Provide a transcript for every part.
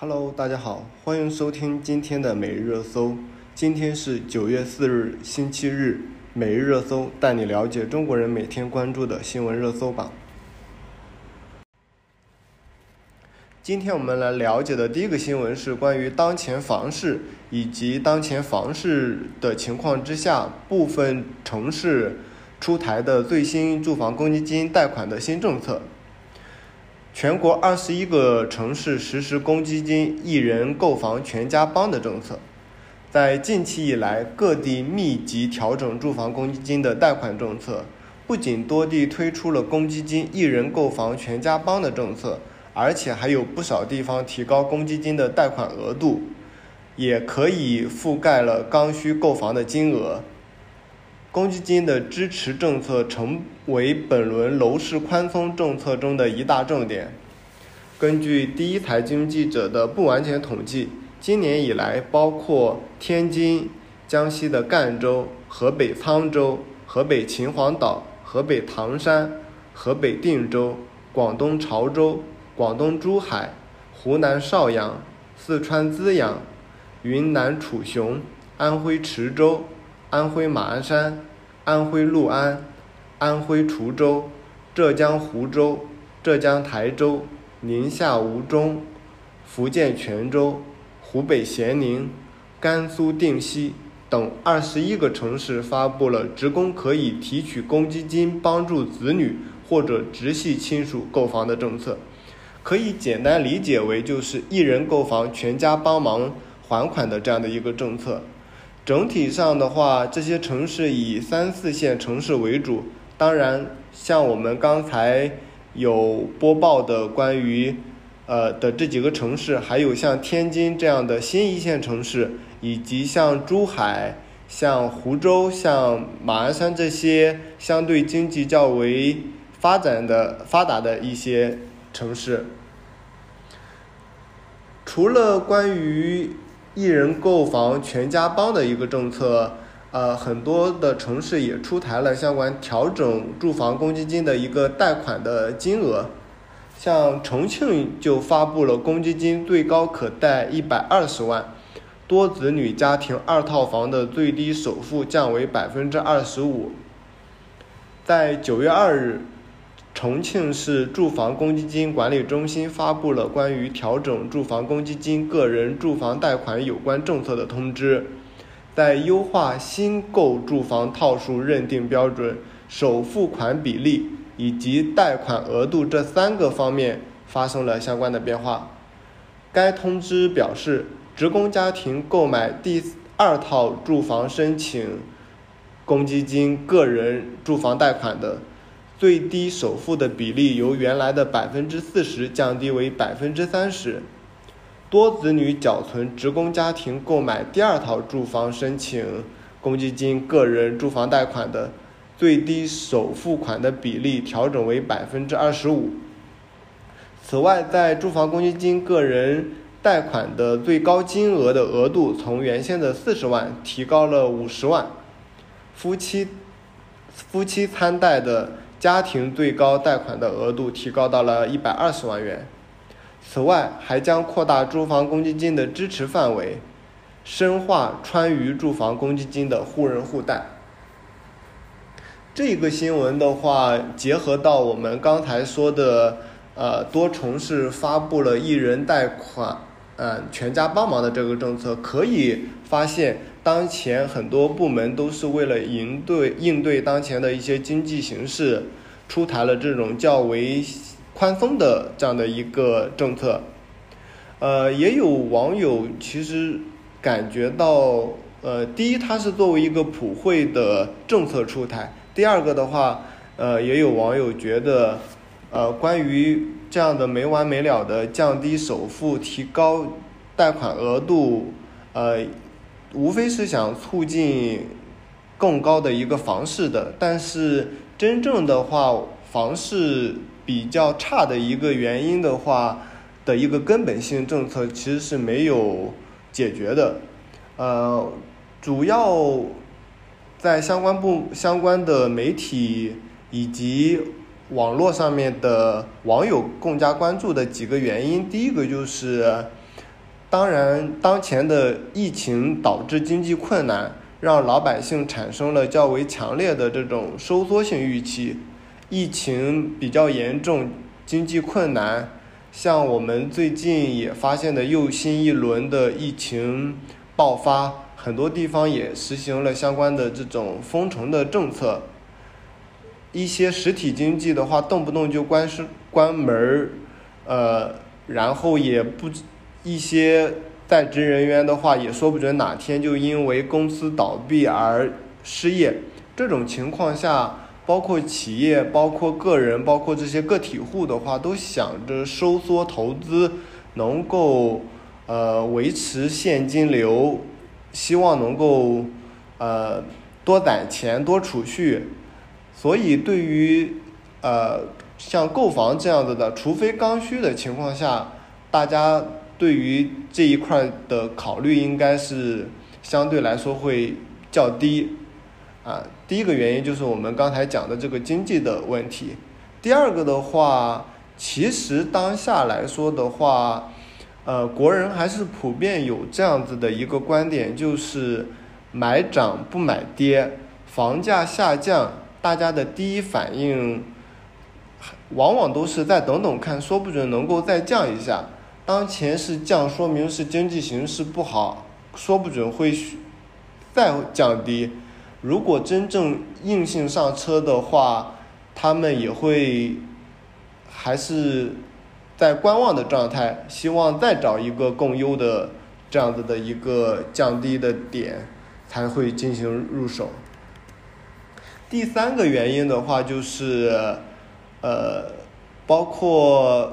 Hello，大家好，欢迎收听今天的每日热搜。今天是九月四日，星期日。每日热搜带你了解中国人每天关注的新闻热搜榜。今天我们来了解的第一个新闻是关于当前房市以及当前房市的情况之下，部分城市出台的最新住房公积金贷款的新政策。全国二十一个城市实施公积金一人购房全家帮的政策。在近期以来，各地密集调整住房公积金的贷款政策，不仅多地推出了公积金一人购房全家帮的政策，而且还有不少地方提高公积金的贷款额度，也可以覆盖了刚需购房的金额。公积金的支持政策成为本轮楼市宽松政策中的一大重点。根据第一财经记者的不完全统计。今年以来，包括天津、江西的赣州、河北沧州、河北秦皇岛、河北唐山、河北定州、广东潮州、广东珠海、湖南邵阳、四川资阳、云南楚雄、安徽池州、安徽马鞍山、安徽六安、安徽滁州、浙江湖州、浙江台州、宁夏吴忠、福建泉州。湖北咸宁、甘肃定西等二十一个城市发布了职工可以提取公积金帮助子女或者直系亲属购房的政策，可以简单理解为就是一人购房全家帮忙还款的这样的一个政策。整体上的话，这些城市以三四线城市为主，当然像我们刚才有播报的关于。呃的这几个城市，还有像天津这样的新一线城市，以及像珠海、像湖州、像马鞍山这些相对经济较为发展的发达的一些城市。除了关于一人购房全家帮的一个政策，呃，很多的城市也出台了相关调整住房公积金的一个贷款的金额。像重庆就发布了公积金最高可贷一百二十万，多子女家庭二套房的最低首付降为百分之二十五。在九月二日，重庆市住房公积金管理中心发布了关于调整住房公积金个人住房贷款有关政策的通知，在优化新购住房套数认定标准、首付款比例。以及贷款额度这三个方面发生了相关的变化。该通知表示，职工家庭购买第二套住房申请公积金个人住房贷款的最低首付的比例由原来的百分之四十降低为百分之三十。多子女缴存职工家庭购买第二套住房申请公积金个人住房贷款的。最低首付款的比例调整为百分之二十五。此外，在住房公积金个人贷款的最高金额的额度从原先的四十万提高了五十万，夫妻夫妻参贷的家庭最高贷款的额度提高到了一百二十万元。此外，还将扩大住房公积金的支持范围，深化川渝住房公积金的互认互贷。这个新闻的话，结合到我们刚才说的，呃，多城市发布了一人贷款，嗯，全家帮忙的这个政策，可以发现，当前很多部门都是为了应对应对当前的一些经济形势，出台了这种较为宽松的这样的一个政策。呃，也有网友其实感觉到，呃，第一，它是作为一个普惠的政策出台。第二个的话，呃，也有网友觉得，呃，关于这样的没完没了的降低首付、提高贷款额度，呃，无非是想促进更高的一个房市的。但是真正的话，房市比较差的一个原因的话，的一个根本性政策其实是没有解决的，呃，主要。在相关部、相关的媒体以及网络上面的网友更加关注的几个原因，第一个就是，当然，当前的疫情导致经济困难，让老百姓产生了较为强烈的这种收缩性预期。疫情比较严重，经济困难，像我们最近也发现的又新一轮的疫情爆发，很多地方也实行了相关的这种封城的政策。一些实体经济的话，动不动就关是关门儿，呃，然后也不一些在职人员的话，也说不准哪天就因为公司倒闭而失业。这种情况下。包括企业、包括个人、包括这些个体户的话，都想着收缩投资，能够呃维持现金流，希望能够呃多攒钱、多储蓄。所以，对于呃像购房这样子的，除非刚需的情况下，大家对于这一块的考虑应该是相对来说会较低。啊，第一个原因就是我们刚才讲的这个经济的问题。第二个的话，其实当下来说的话，呃，国人还是普遍有这样子的一个观点，就是买涨不买跌。房价下降，大家的第一反应往往都是再等等看，说不准能够再降一下。当前是降，说明是经济形势不好，说不准会再降低。如果真正硬性上车的话，他们也会还是在观望的状态，希望再找一个更优的这样子的一个降低的点，才会进行入手。第三个原因的话，就是呃，包括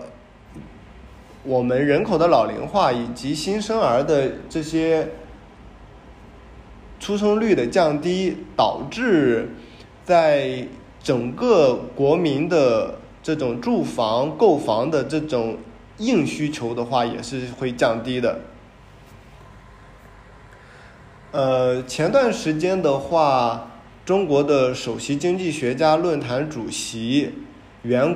我们人口的老龄化以及新生儿的这些。出生率的降低，导致在整个国民的这种住房购房的这种硬需求的话，也是会降低的。呃，前段时间的话，中国的首席经济学家论坛主席、原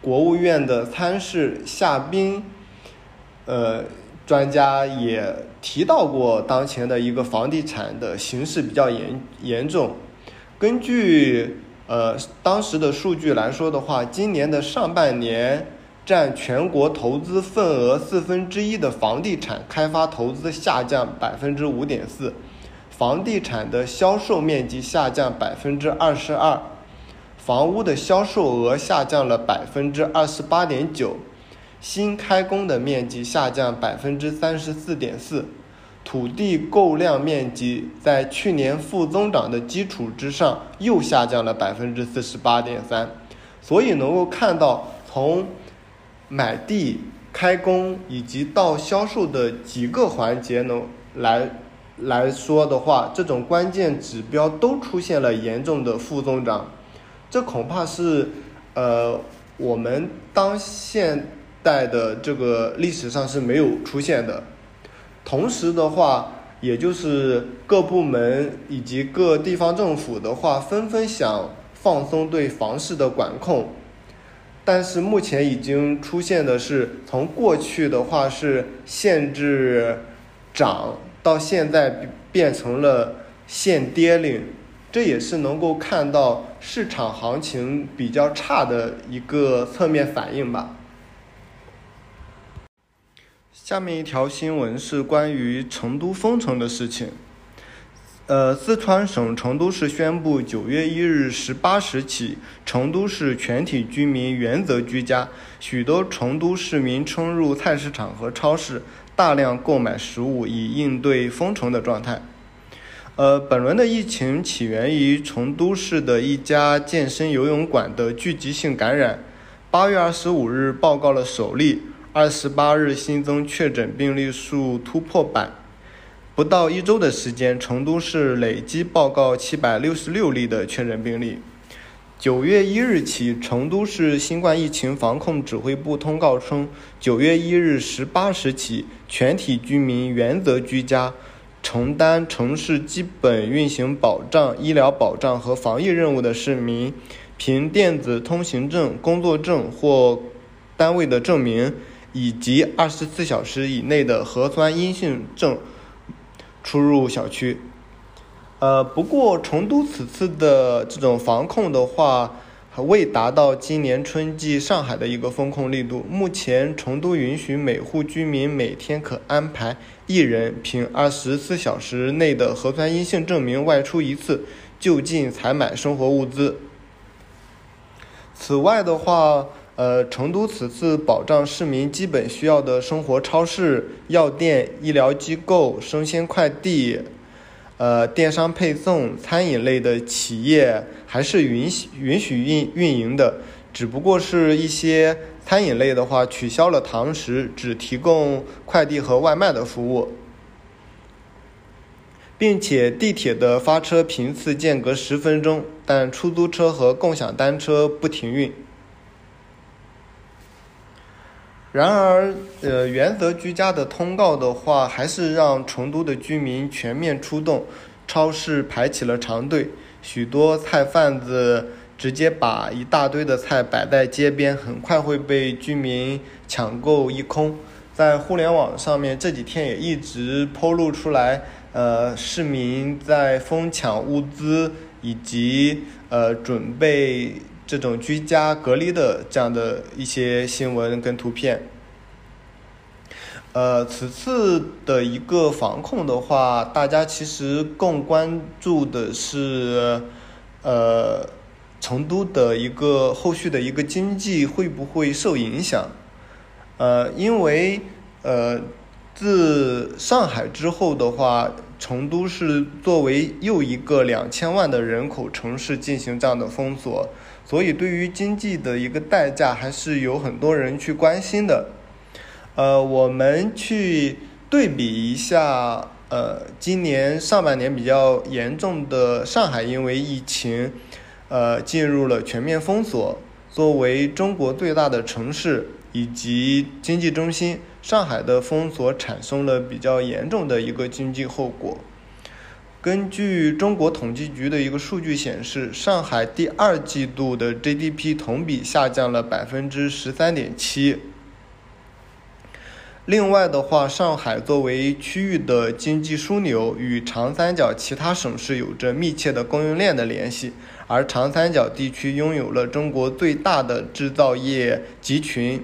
国务院的参事夏斌，呃。专家也提到过，当前的一个房地产的形势比较严严重。根据呃当时的数据来说的话，今年的上半年占全国投资份额四分之一的房地产开发投资下降百分之五点四，房地产的销售面积下降百分之二十二，房屋的销售额下降了百分之二十八点九。新开工的面积下降百分之三十四点四，土地购量面积在去年负增长的基础之上又下降了百分之四十八点三，所以能够看到从买地、开工以及到销售的几个环节能来来说的话，这种关键指标都出现了严重的负增长，这恐怕是呃我们当现。代的这个历史上是没有出现的。同时的话，也就是各部门以及各地方政府的话，纷纷想放松对房市的管控。但是目前已经出现的是，从过去的话是限制涨，到现在变成了限跌令，这也是能够看到市场行情比较差的一个侧面反应吧。下面一条新闻是关于成都封城的事情。呃，四川省成都市宣布，九月一日十八时起，成都市全体居民原则居家。许多成都市民冲入菜市场和超市，大量购买食物，以应对封城的状态。呃，本轮的疫情起源于成都市的一家健身游泳馆的聚集性感染。八月二十五日报告了首例。二十八日新增确诊病例数突破百，不到一周的时间，成都市累计报告七百六十六例的确诊病例。九月一日起，成都市新冠疫情防控指挥部通告称，九月一日十八时起，全体居民原则居家，承担城市基本运行保障、医疗保障和防疫任务的市民，凭电子通行证、工作证或单位的证明。以及二十四小时以内的核酸阴性证出入小区。呃，不过成都此次的这种防控的话，还未达到今年春季上海的一个风控力度。目前，成都允许每户居民每天可安排一人凭二十四小时内的核酸阴性证明外出一次，就近采买生活物资。此外的话，呃，成都此次保障市民基本需要的生活超市、药店、医疗机构、生鲜快递。呃，电商配送、餐饮类的企业还是允许允许运运营的，只不过是一些餐饮类的话取消了堂食，只提供快递和外卖的服务，并且地铁的发车频次间隔十分钟，但出租车和共享单车不停运。然而，呃，原则居家的通告的话，还是让成都的居民全面出动，超市排起了长队，许多菜贩子直接把一大堆的菜摆在街边，很快会被居民抢购一空。在互联网上面，这几天也一直抛露出来，呃，市民在疯抢物资以及呃准备。这种居家隔离的这样的一些新闻跟图片，呃，此次的一个防控的话，大家其实更关注的是，呃，成都的一个后续的一个经济会不会受影响？呃，因为呃，自上海之后的话，成都是作为又一个两千万的人口城市进行这样的封锁。所以，对于经济的一个代价，还是有很多人去关心的。呃，我们去对比一下，呃，今年上半年比较严重的上海，因为疫情，呃，进入了全面封锁。作为中国最大的城市以及经济中心，上海的封锁产生了比较严重的一个经济后果。根据中国统计局的一个数据显示，上海第二季度的 GDP 同比下降了百分之十三点七。另外的话，上海作为区域的经济枢纽，与长三角其他省市有着密切的供应链的联系，而长三角地区拥有了中国最大的制造业集群，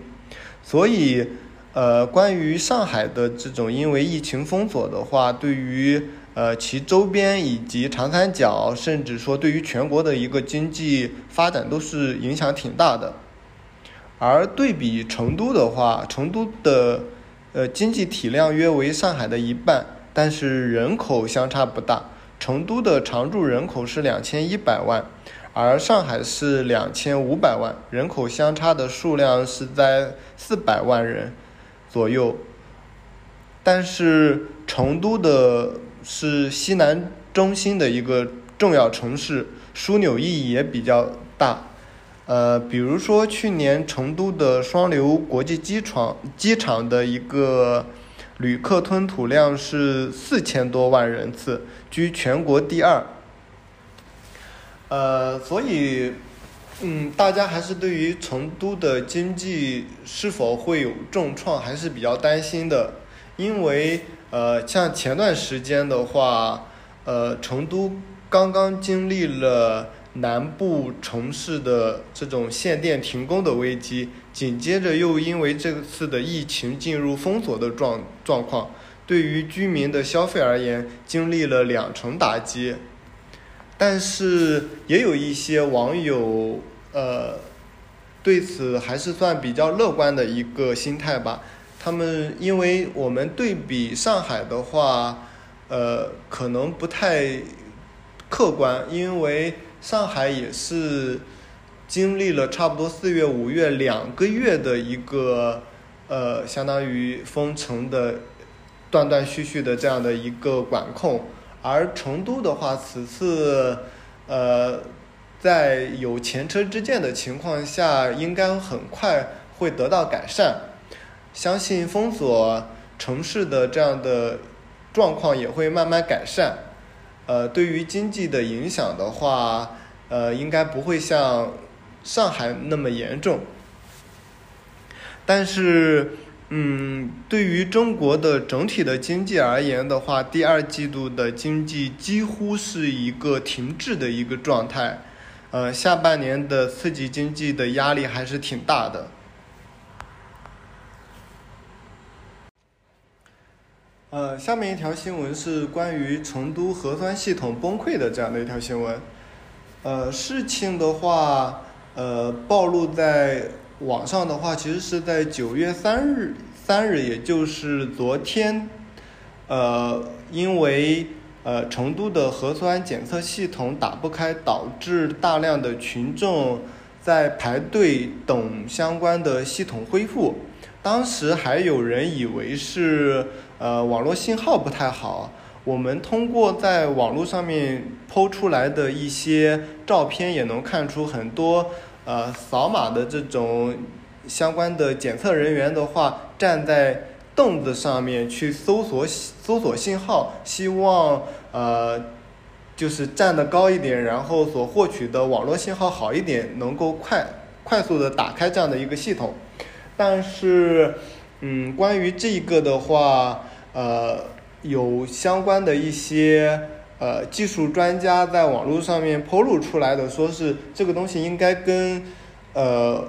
所以，呃，关于上海的这种因为疫情封锁的话，对于呃，其周边以及长三角，甚至说对于全国的一个经济发展都是影响挺大的。而对比成都的话，成都的呃经济体量约为上海的一半，但是人口相差不大。成都的常住人口是两千一百万，而上海是两千五百万，人口相差的数量是在四百万人左右。但是成都的是西南中心的一个重要城市，枢纽意义也比较大。呃，比如说去年成都的双流国际机场机场的一个旅客吞吐量是四千多万人次，居全国第二。呃，所以，嗯，大家还是对于成都的经济是否会有重创还是比较担心的，因为。呃，像前段时间的话，呃，成都刚刚经历了南部城市的这种限电停工的危机，紧接着又因为这次的疫情进入封锁的状状况，对于居民的消费而言，经历了两重打击。但是也有一些网友，呃，对此还是算比较乐观的一个心态吧。他们因为我们对比上海的话，呃，可能不太客观，因为上海也是经历了差不多四月、五月两个月的一个呃，相当于封城的断断续续的这样的一个管控，而成都的话，此次呃，在有前车之鉴的情况下，应该很快会得到改善。相信封锁城市的这样的状况也会慢慢改善。呃，对于经济的影响的话，呃，应该不会像上海那么严重。但是，嗯，对于中国的整体的经济而言的话，第二季度的经济几乎是一个停滞的一个状态。呃，下半年的刺激经济的压力还是挺大的。呃，下面一条新闻是关于成都核酸系统崩溃的这样的一条新闻。呃，事情的话，呃，暴露在。网上的话，其实是在九月三日，三日也就是昨天，呃，因为呃成都的核酸检测系统打不开，导致大量的群众在排队等相关的系统恢复。当时还有人以为是呃网络信号不太好。我们通过在网络上面抛出来的一些照片，也能看出很多。呃，扫码的这种相关的检测人员的话，站在凳子上面去搜索搜索信号，希望呃就是站得高一点，然后所获取的网络信号好一点，能够快快速的打开这样的一个系统。但是，嗯，关于这个的话，呃，有相关的一些。呃，技术专家在网络上面披露出来的，说是这个东西应该跟呃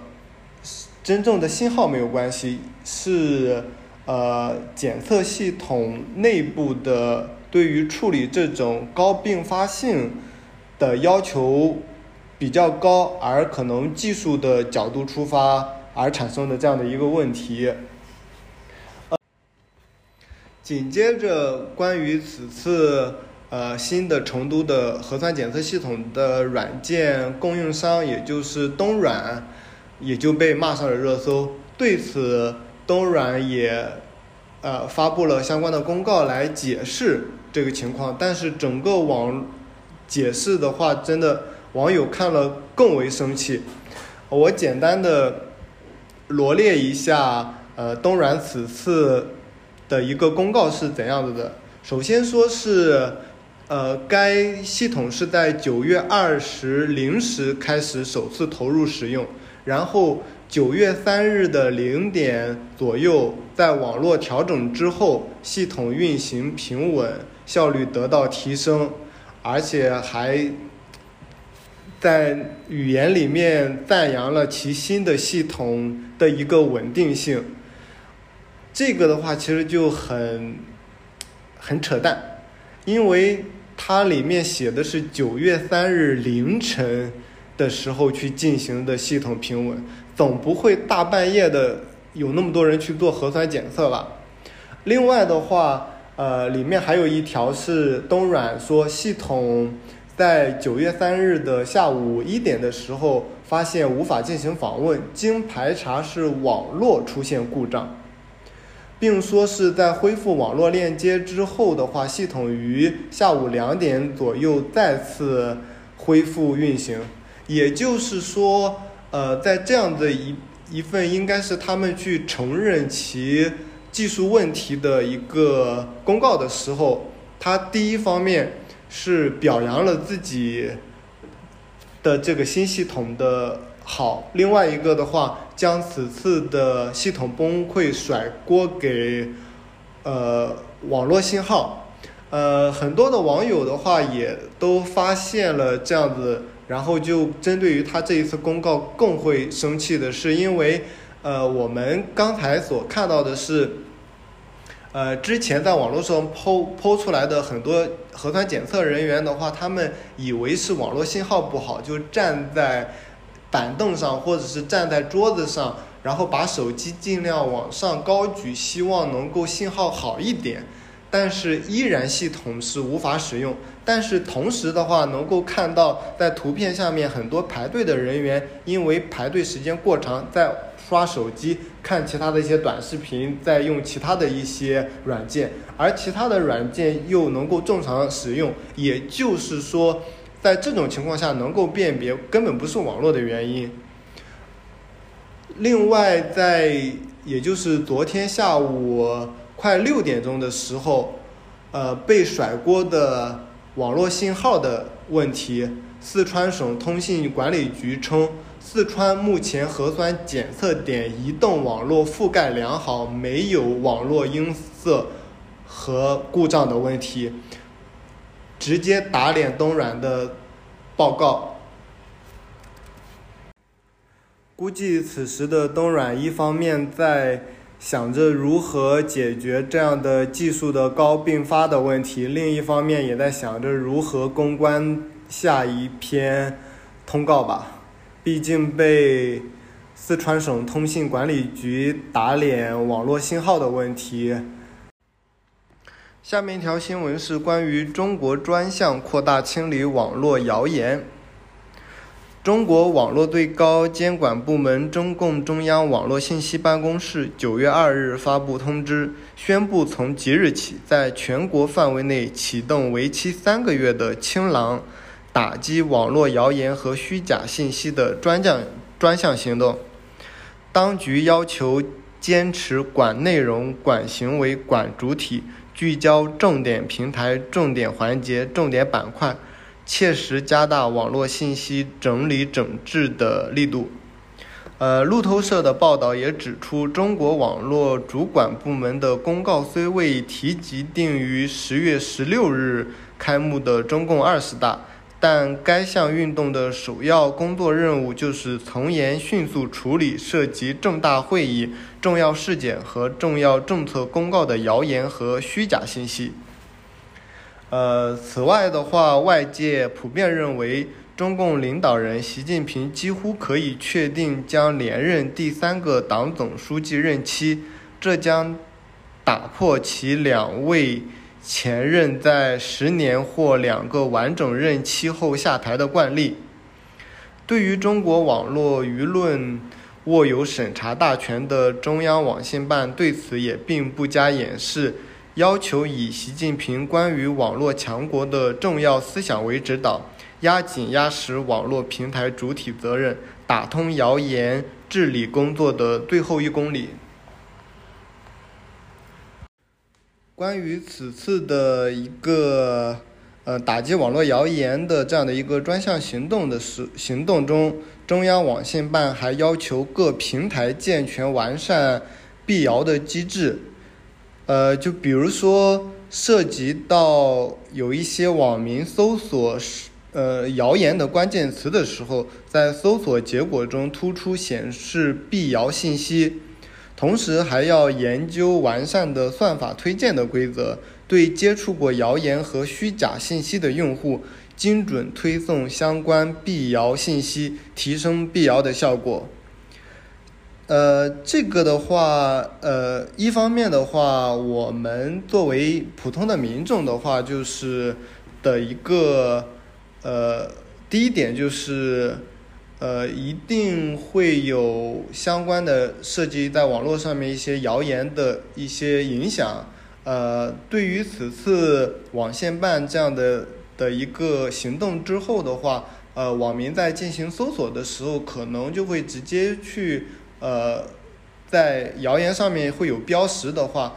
真正的信号没有关系，是呃检测系统内部的对于处理这种高并发性的要求比较高，而可能技术的角度出发而产生的这样的一个问题。紧接着，关于此次。呃，新的成都的核酸检测系统的软件供应商，也就是东软，也就被骂上了热搜。对此，东软也呃发布了相关的公告来解释这个情况。但是整个网解释的话，真的网友看了更为生气。我简单的罗列一下，呃，东软此次的一个公告是怎样子的。首先说是。呃，该系统是在九月二十零时开始首次投入使用，然后九月三日的零点左右，在网络调整之后，系统运行平稳，效率得到提升，而且还在语言里面赞扬了其新的系统的一个稳定性。这个的话，其实就很很扯淡，因为。它里面写的是九月三日凌晨的时候去进行的系统平稳，总不会大半夜的有那么多人去做核酸检测吧？另外的话，呃，里面还有一条是东软说系统在九月三日的下午一点的时候发现无法进行访问，经排查是网络出现故障。并说是在恢复网络链接之后的话，系统于下午两点左右再次恢复运行。也就是说，呃，在这样的一一份应该是他们去承认其技术问题的一个公告的时候，他第一方面是表扬了自己的这个新系统的。好，另外一个的话，将此次的系统崩溃甩锅给呃网络信号，呃很多的网友的话也都发现了这样子，然后就针对于他这一次公告更会生气的是，因为呃我们刚才所看到的是，呃之前在网络上抛抛出来的很多核酸检测人员的话，他们以为是网络信号不好，就站在。板凳上，或者是站在桌子上，然后把手机尽量往上高举，希望能够信号好一点。但是依然系统是无法使用。但是同时的话，能够看到在图片下面很多排队的人员，因为排队时间过长，在刷手机、看其他的一些短视频，在用其他的一些软件，而其他的软件又能够正常使用。也就是说。在这种情况下，能够辨别根本不是网络的原因。另外，在也就是昨天下午快六点钟的时候，呃，被甩锅的网络信号的问题，四川省通信管理局称，四川目前核酸检测点移动网络覆盖良好，没有网络音色和故障的问题，直接打脸东软的报告。估计此时的东软一方面在想着如何解决这样的技术的高并发的问题，另一方面也在想着如何公关下一篇通告吧。毕竟被四川省通信管理局打脸网络信号的问题。下面一条新闻是关于中国专项扩大清理网络谣言。中国网络最高监管部门中共中央网络信息办公室九月二日发布通知，宣布从即日起，在全国范围内启动为期三个月的“清朗”打击网络谣言和虚假信息的专项专项行动。当局要求坚持管内容、管行为、管主体，聚焦重点平台、重点环节、重点板块。切实加大网络信息整理整治的力度。呃，路透社的报道也指出，中国网络主管部门的公告虽未提及定于十月十六日开幕的中共二十大，但该项运动的首要工作任务就是从严迅速处理涉及重大会议、重要事件和重要政策公告的谣言和虚假信息。呃，此外的话，外界普遍认为，中共领导人习近平几乎可以确定将连任第三个党总书记任期，这将打破其两位前任在十年或两个完整任期后下台的惯例。对于中国网络舆论握有审查大权的中央网信办，对此也并不加掩饰。要求以习近平关于网络强国的重要思想为指导，压紧压实网络平台主体责任，打通谣言治理工作的最后一公里。关于此次的一个呃打击网络谣言的这样的一个专项行动的时行动中，中央网信办还要求各平台健全完善辟谣的机制。呃，就比如说涉及到有一些网民搜索呃谣言的关键词的时候，在搜索结果中突出显示辟谣信息，同时还要研究完善的算法推荐的规则，对接触过谣言和虚假信息的用户，精准推送相关辟谣信息，提升辟谣的效果。呃，这个的话，呃，一方面的话，我们作为普通的民众的话，就是的一个，呃，第一点就是，呃，一定会有相关的涉及在网络上面一些谣言的一些影响。呃，对于此次网信办这样的的一个行动之后的话，呃，网民在进行搜索的时候，可能就会直接去。呃，在谣言上面会有标识的话，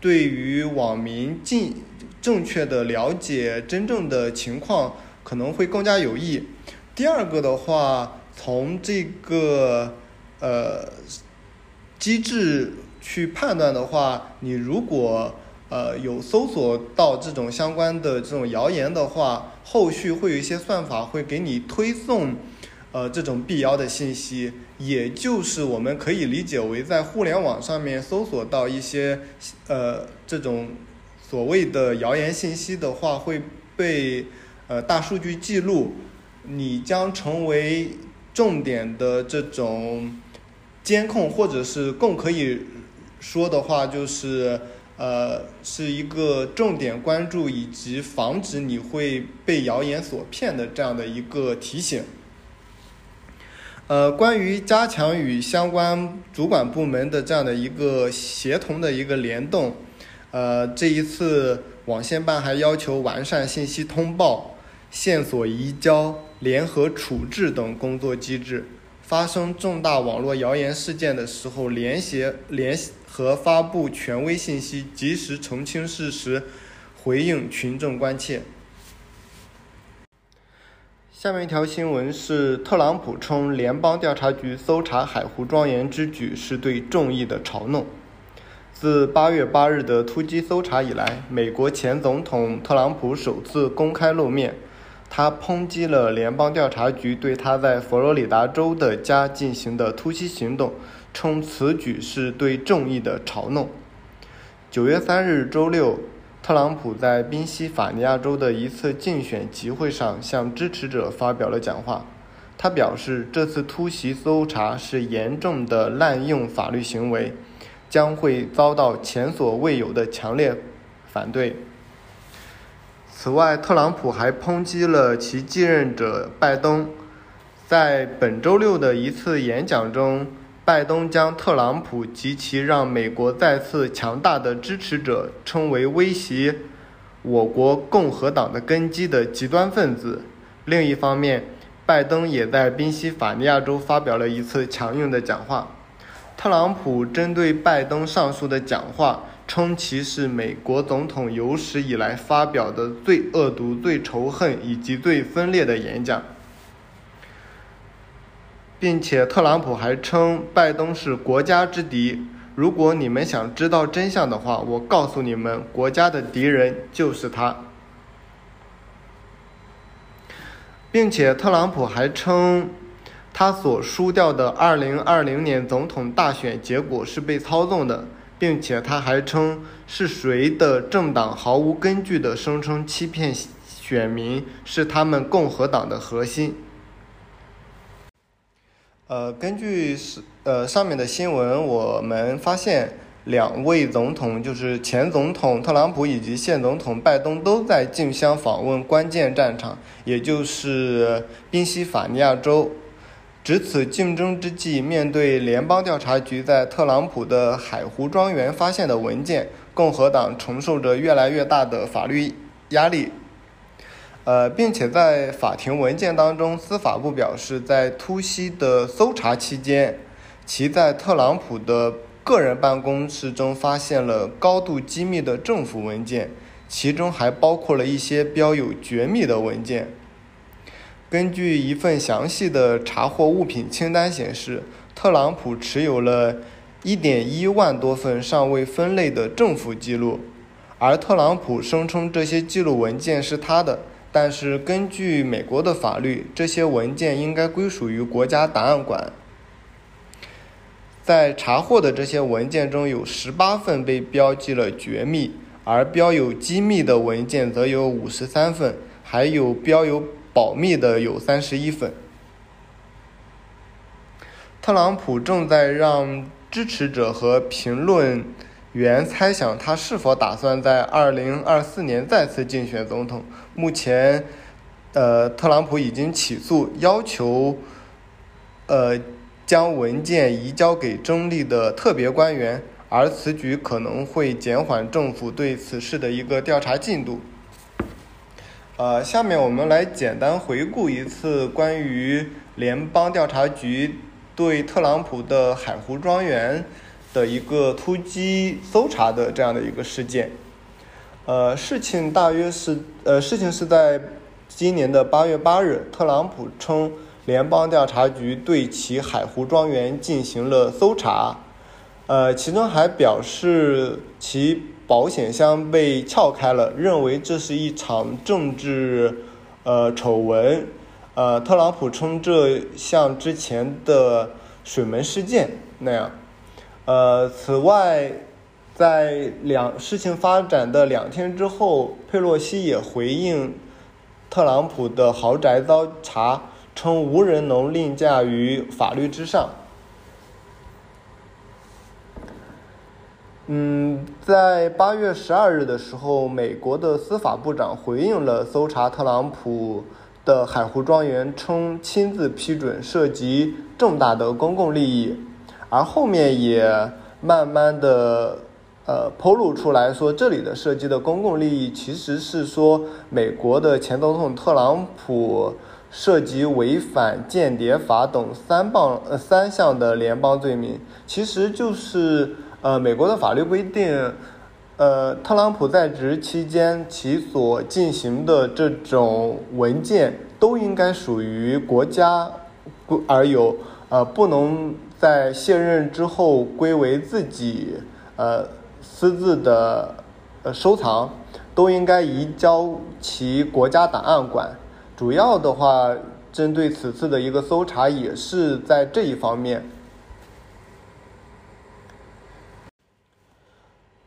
对于网民进正确的了解真正的情况可能会更加有益。第二个的话，从这个呃机制去判断的话，你如果呃有搜索到这种相关的这种谣言的话，后续会有一些算法会给你推送。呃，这种辟谣的信息，也就是我们可以理解为在互联网上面搜索到一些呃这种所谓的谣言信息的话，会被呃大数据记录，你将成为重点的这种监控，或者是更可以说的话，就是呃是一个重点关注以及防止你会被谣言所骗的这样的一个提醒。呃，关于加强与相关主管部门的这样的一个协同的一个联动，呃，这一次网信办还要求完善信息通报、线索移交、联合处置等工作机制。发生重大网络谣言事件的时候，联协联合发布权威信息，及时澄清事实，回应群众关切。下面一条新闻是特朗普称联邦调查局搜查海湖庄园之举是对众议的嘲弄。自八月八日的突击搜查以来，美国前总统特朗普首次公开露面，他抨击了联邦调查局对他在佛罗里达州的家进行的突袭行动，称此举是对正义的嘲弄。九月三日周六。特朗普在宾夕法尼亚州的一次竞选集会上向支持者发表了讲话。他表示，这次突袭搜查是严重的滥用法律行为，将会遭到前所未有的强烈反对。此外，特朗普还抨击了其继任者拜登，在本周六的一次演讲中。拜登将特朗普及其让美国再次强大的支持者称为威胁我国共和党的根基的极端分子。另一方面，拜登也在宾夕法尼亚州发表了一次强硬的讲话。特朗普针对拜登上述的讲话，称其是美国总统有史以来发表的最恶毒、最仇恨以及最分裂的演讲。并且，特朗普还称拜登是国家之敌。如果你们想知道真相的话，我告诉你们，国家的敌人就是他。并且，特朗普还称他所输掉的2020年总统大选结果是被操纵的，并且他还称是谁的政党毫无根据的声称欺骗选民是他们共和党的核心。呃，根据是呃上面的新闻，我们发现两位总统，就是前总统特朗普以及现总统拜登，都在竞相访问关键战场，也就是宾夕法尼亚州。值此竞争之际，面对联邦调查局在特朗普的海湖庄园发现的文件，共和党承受着越来越大的法律压力。呃，并且在法庭文件当中，司法部表示，在突袭的搜查期间，其在特朗普的个人办公室中发现了高度机密的政府文件，其中还包括了一些标有绝密的文件。根据一份详细的查获物品清单显示，特朗普持有了一点一万多份尚未分类的政府记录，而特朗普声称这些记录文件是他的。但是根据美国的法律，这些文件应该归属于国家档案馆。在查获的这些文件中有十八份被标记了绝密，而标有机密的文件则有五十三份，还有标有保密的有三十一份。特朗普正在让支持者和评论。员猜想他是否打算在二零二四年再次竞选总统。目前，呃，特朗普已经起诉要求，呃，将文件移交给中立的特别官员，而此举可能会减缓政府对此事的一个调查进度。呃，下面我们来简单回顾一次关于联邦调查局对特朗普的海湖庄园。的一个突击搜查的这样的一个事件，呃，事情大约是，呃，事情是在今年的八月八日，特朗普称联邦调查局对其海湖庄园进行了搜查，呃，其中还表示其保险箱被撬开了，认为这是一场政治，呃，丑闻，呃，特朗普称这像之前的水门事件那样。呃，此外，在两事情发展的两天之后，佩洛西也回应特朗普的豪宅遭查，称无人能凌驾于法律之上。嗯，在八月十二日的时候，美国的司法部长回应了搜查特朗普的海湖庄园，称亲自批准，涉及重大的公共利益。而后面也慢慢的，呃，剖露出来说，这里的涉及的公共利益其实是说，美国的前总统特朗普涉及违反间谍法等三棒呃三项的联邦罪名，其实就是呃美国的法律规定，呃，特朗普在职期间其所进行的这种文件都应该属于国家而有，呃，不能在卸任之后归为自己呃私自的呃收藏，都应该移交其国家档案馆。主要的话，针对此次的一个搜查，也是在这一方面。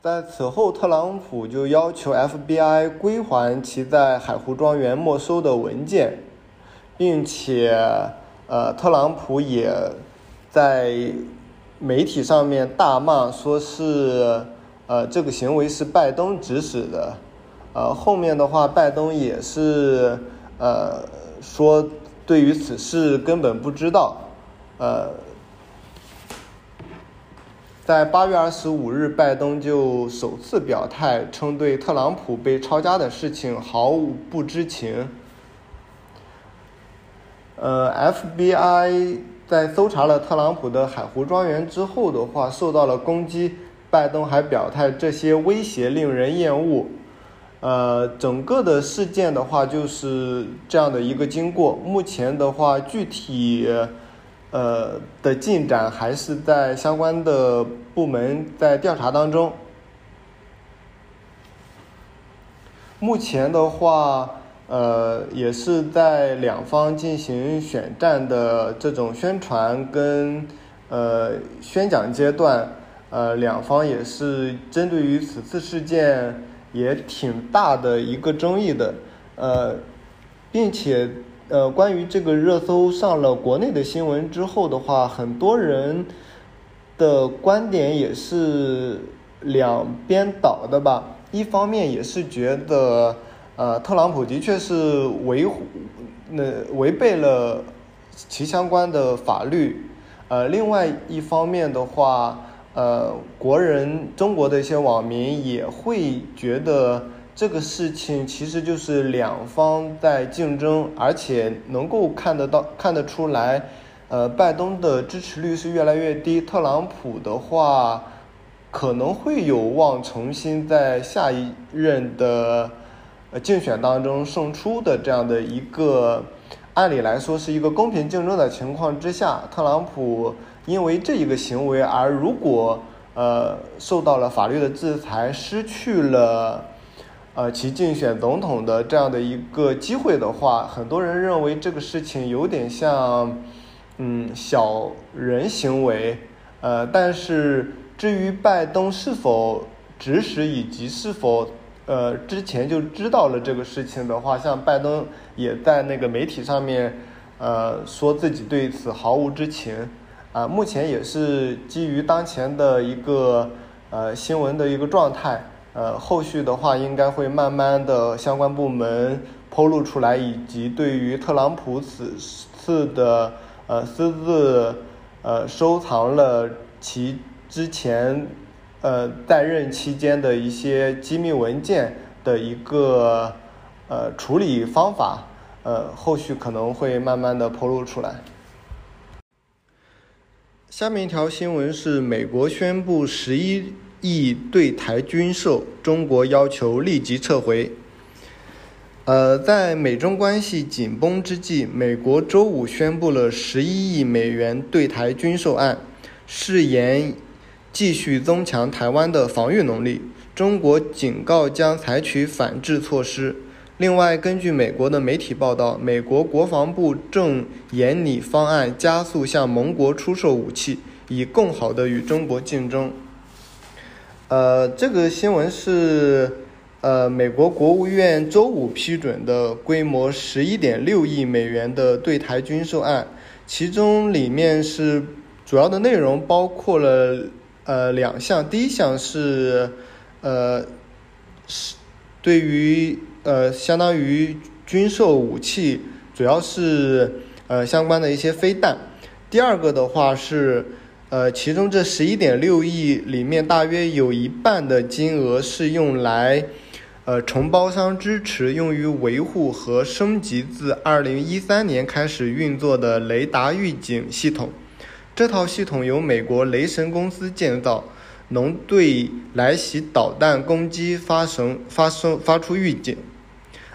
在此后，特朗普就要求 FBI 归还其在海湖庄园没收的文件，并且，呃，特朗普也在媒体上面大骂，说是，呃，这个行为是拜登指使的，呃，后面的话，拜登也是，呃，说对于此事根本不知道，呃。在八月二十五日，拜登就首次表态，称对特朗普被抄家的事情毫无不知情。呃，FBI 在搜查了特朗普的海湖庄园之后的话，受到了攻击。拜登还表态，这些威胁令人厌恶。呃，整个的事件的话就是这样的一个经过。目前的话，具体。呃的进展还是在相关的部门在调查当中。目前的话，呃，也是在两方进行选战的这种宣传跟呃宣讲阶段，呃，两方也是针对于此次事件也挺大的一个争议的，呃，并且。呃，关于这个热搜上了国内的新闻之后的话，很多人的观点也是两边倒的吧。一方面也是觉得，呃，特朗普的确是维护那违背了其相关的法律。呃，另外一方面的话，呃，国人中国的一些网民也会觉得。这个事情其实就是两方在竞争，而且能够看得到、看得出来，呃，拜登的支持率是越来越低，特朗普的话可能会有望重新在下一任的呃竞选当中胜出的这样的一个，按理来说是一个公平竞争的情况之下，特朗普因为这一个行为而如果呃受到了法律的制裁，失去了。呃，其竞选总统的这样的一个机会的话，很多人认为这个事情有点像，嗯，小人行为。呃，但是至于拜登是否指使以及是否呃之前就知道了这个事情的话，像拜登也在那个媒体上面呃说自己对此毫无知情。啊，目前也是基于当前的一个呃新闻的一个状态。呃，后续的话应该会慢慢的相关部门披露出来，以及对于特朗普此次的呃私自呃收藏了其之前呃在任期间的一些机密文件的一个呃处理方法，呃，后续可能会慢慢的披露出来。下面一条新闻是美国宣布十一。意对台军售，中国要求立即撤回。呃，在美中关系紧绷之际，美国周五宣布了十一亿美元对台军售案，誓言继续增强台湾的防御能力。中国警告将采取反制措施。另外，根据美国的媒体报道，美国国防部正研拟方案，加速向盟国出售武器，以更好地与中国竞争。呃，这个新闻是，呃，美国国务院周五批准的规模十一点六亿美元的对台军售案，其中里面是主要的内容包括了呃两项，第一项是呃是对于呃相当于军售武器，主要是呃相关的一些飞弹，第二个的话是。呃，其中这十一点六亿里面，大约有一半的金额是用来，呃，承包商支持用于维护和升级自二零一三年开始运作的雷达预警系统。这套系统由美国雷神公司建造，能对来袭导弹攻击发生发生发出预警。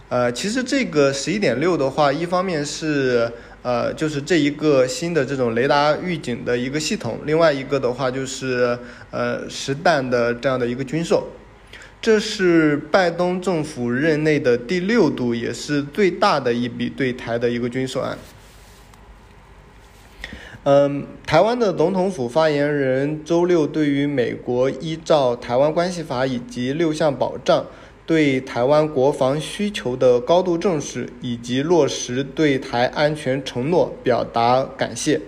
呃，其实这个十一点六的话，一方面是呃，就是这一个新的这种雷达预警的一个系统，另外一个的话就是呃实弹的这样的一个军售。这是拜登政府任内的第六度，也是最大的一笔对台的一个军售案。嗯，台湾的总统府发言人周六对于美国依照《台湾关系法》以及六项保障对台湾国防需求的高度重视，以及落实对台安全承诺表达感谢。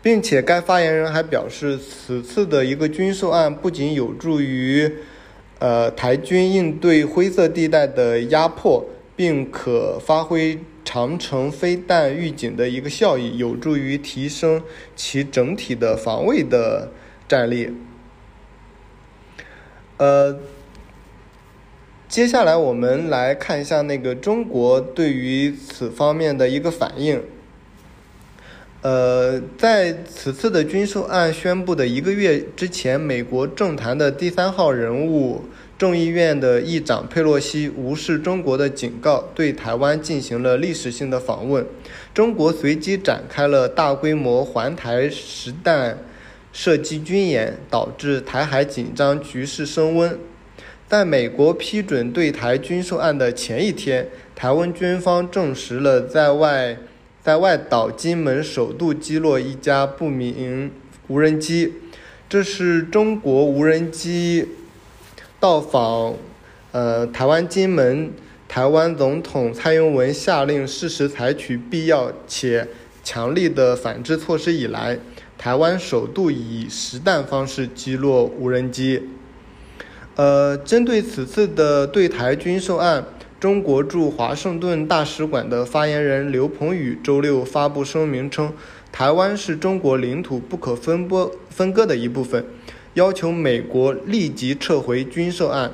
并且，该发言人还表示，此次的一个军售案不仅有助于，呃，台军应对灰色地带的压迫，并可发挥长城飞弹预警的一个效益，有助于提升其整体的防卫的战力。呃，接下来我们来看一下那个中国对于此方面的一个反应。呃，在此次的军售案宣布的一个月之前，美国政坛的第三号人物、众议院的议长佩洛西无视中国的警告，对台湾进行了历史性的访问。中国随即展开了大规模环台实弹射击军演，导致台海紧张局势升温。在美国批准对台军售案的前一天，台湾军方证实了在外。在外岛金门首度击落一架不明无人机，这是中国无人机到访呃台湾金门，台湾总统蔡英文下令适时采取必要且强力的反制措施以来，台湾首度以实弹方式击落无人机。呃，针对此次的对台军售案。中国驻华盛顿大使馆的发言人刘鹏宇周六发布声明称，台湾是中国领土不可分割分割的一部分，要求美国立即撤回军售案。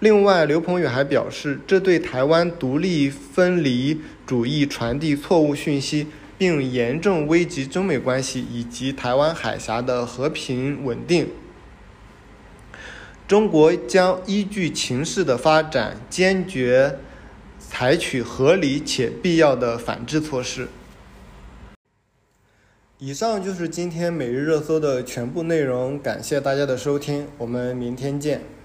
另外，刘鹏宇还表示，这对台湾独立分离主义传递错误讯息，并严重危及中美关系以及台湾海峡的和平稳定。中国将依据情势的发展，坚决采取合理且必要的反制措施。以上就是今天每日热搜的全部内容，感谢大家的收听，我们明天见。